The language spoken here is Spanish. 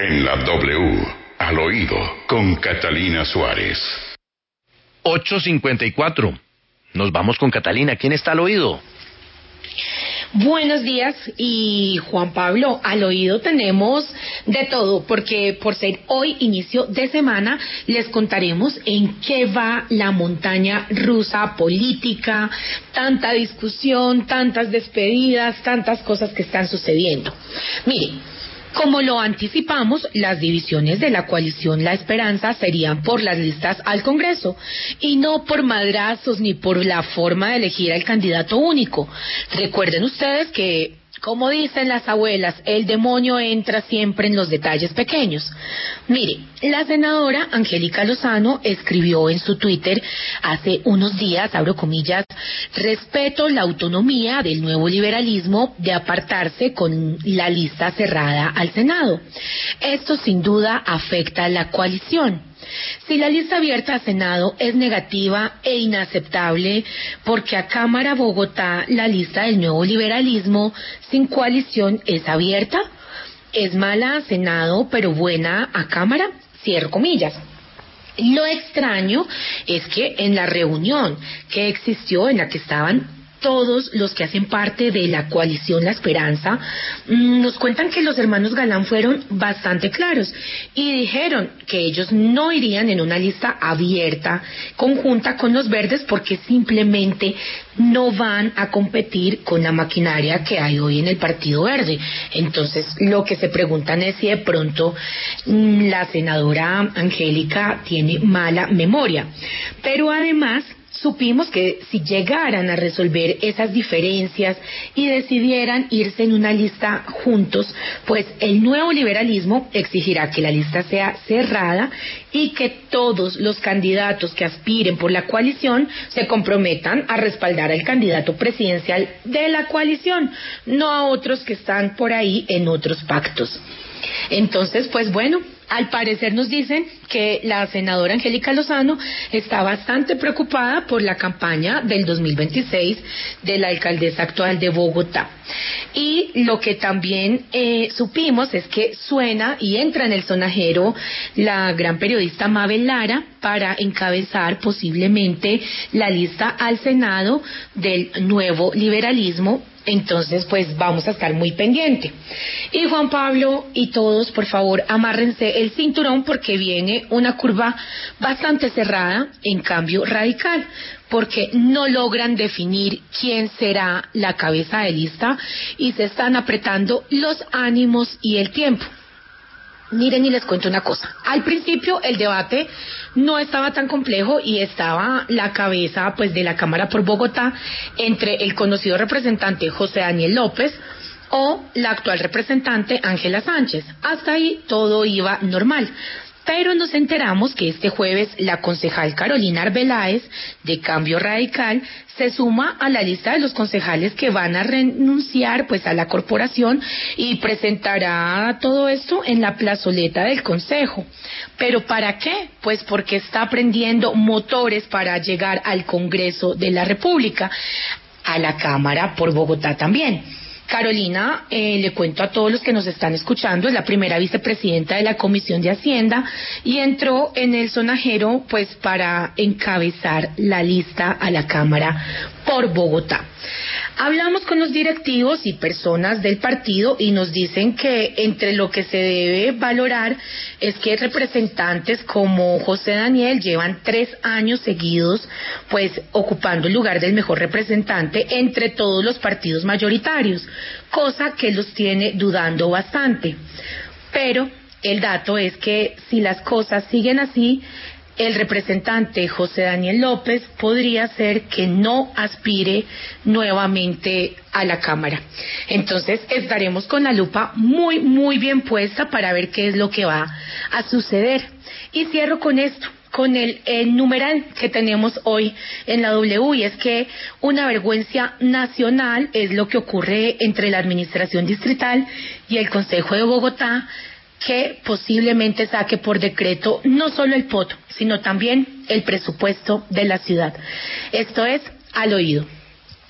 En la W, al oído, con Catalina Suárez. 854. Nos vamos con Catalina. ¿Quién está al oído? Buenos días y Juan Pablo, al oído tenemos de todo, porque por ser hoy inicio de semana les contaremos en qué va la montaña rusa política, tanta discusión, tantas despedidas, tantas cosas que están sucediendo. Mire, como lo anticipamos, las divisiones de la coalición La Esperanza serían por las listas al Congreso y no por madrazos ni por la forma de elegir al candidato único. Recuerden ustedes que como dicen las abuelas, el demonio entra siempre en los detalles pequeños. Mire, la senadora Angélica Lozano escribió en su Twitter hace unos días, abro comillas, respeto la autonomía del nuevo liberalismo de apartarse con la lista cerrada al Senado. Esto sin duda afecta a la coalición. Si la lista abierta a Senado es negativa e inaceptable, porque a Cámara Bogotá la lista del nuevo liberalismo sin coalición es abierta, es mala a Senado pero buena a Cámara, cierro comillas. Lo extraño es que en la reunión que existió, en la que estaban todos los que hacen parte de la coalición La Esperanza mm, nos cuentan que los hermanos Galán fueron bastante claros y dijeron que ellos no irían en una lista abierta conjunta con los verdes porque simplemente no van a competir con la maquinaria que hay hoy en el Partido Verde. Entonces, lo que se preguntan es si de pronto mm, la senadora Angélica tiene mala memoria. Pero además, supimos que si llegaran a resolver esas diferencias y decidieran irse en una lista juntos, pues el nuevo liberalismo exigirá que la lista sea cerrada y que todos los candidatos que aspiren por la coalición se comprometan a respaldar al candidato presidencial de la coalición, no a otros que están por ahí en otros pactos. Entonces, pues bueno, al parecer nos dicen que la senadora Angélica Lozano está bastante preocupada por la campaña del 2026 de la alcaldesa actual de Bogotá. Y lo que también eh, supimos es que suena y entra en el sonajero la gran periodista Mabel Lara para encabezar posiblemente la lista al Senado del nuevo liberalismo entonces, pues vamos a estar muy pendiente. Y Juan Pablo y todos, por favor, amárrense el cinturón porque viene una curva bastante cerrada en cambio radical, porque no logran definir quién será la cabeza de lista y se están apretando los ánimos y el tiempo. Miren y les cuento una cosa. Al principio el debate no estaba tan complejo y estaba la cabeza pues de la Cámara por Bogotá entre el conocido representante José Daniel López o la actual representante Ángela Sánchez. Hasta ahí todo iba normal. Pero nos enteramos que este jueves la concejal Carolina Arbeláez, de Cambio Radical, se suma a la lista de los concejales que van a renunciar pues a la corporación y presentará todo esto en la plazoleta del consejo. ¿Pero para qué? Pues porque está aprendiendo motores para llegar al Congreso de la República, a la Cámara por Bogotá también. Carolina, eh, le cuento a todos los que nos están escuchando, es la primera vicepresidenta de la Comisión de Hacienda y entró en el sonajero pues para encabezar la lista a la Cámara por Bogotá. Hablamos con los directivos y personas del partido y nos dicen que entre lo que se debe valorar es que representantes como José Daniel llevan tres años seguidos pues ocupando el lugar del mejor representante entre todos los partidos mayoritarios, cosa que los tiene dudando bastante. Pero el dato es que si las cosas siguen así, el representante José Daniel López podría ser que no aspire nuevamente a la Cámara. Entonces estaremos con la lupa muy, muy bien puesta para ver qué es lo que va a suceder. Y cierro con esto con el, numeral que tenemos hoy en la W y es que una vergüenza nacional es lo que ocurre entre la Administración Distrital y el Consejo de Bogotá que posiblemente saque por decreto no solo el POT, sino también el presupuesto de la ciudad. Esto es al oído.